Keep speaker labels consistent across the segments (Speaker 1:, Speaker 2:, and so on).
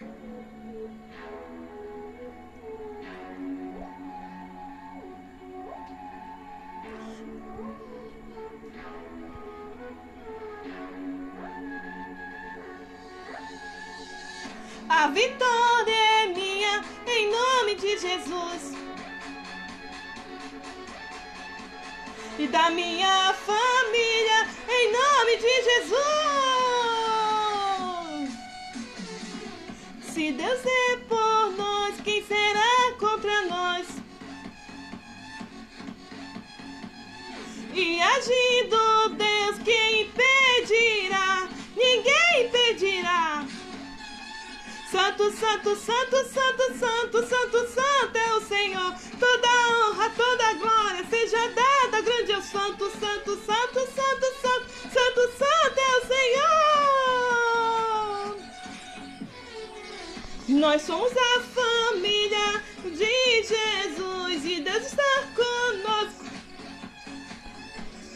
Speaker 1: A vitória é minha, em nome de Jesus. E da minha família, em nome de Jesus. Se Deus é por nós, quem será contra nós? E agindo Deus, quem impedirá? Ninguém impedirá. Santo, santo, santo, santo, santo, santo, Nós somos a família de Jesus e Deus está conosco.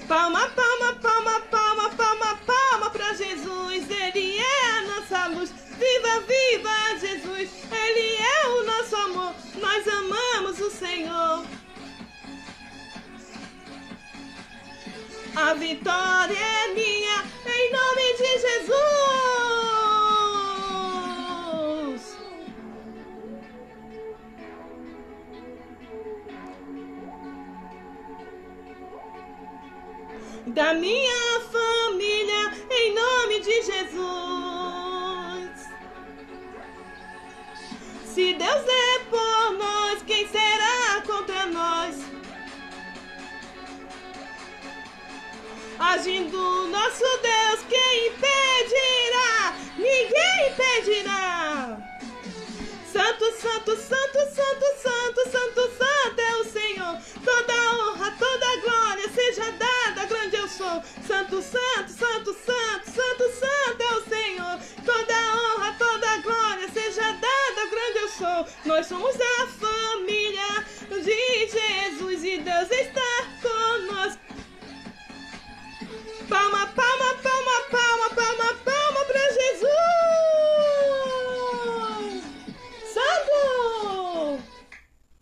Speaker 1: Palma, palma, palma, palma, palma, palma para Jesus. Ele é a nossa luz. Viva, viva Jesus! Ele é o nosso amor. Nós amamos o Senhor. A vitória é minha, em nome Da minha família, em nome de Jesus. Se Deus é por nós, quem será contra nós? Agindo nosso Deus, quem impedirá? Ninguém impedirá. Santo, santo, santo, Santo, santo, santo, santo, santo, santo é o Senhor. Toda honra, toda glória seja dada, grande eu sou. Nós somos a família de Jesus e Deus está conosco. Palma, palma.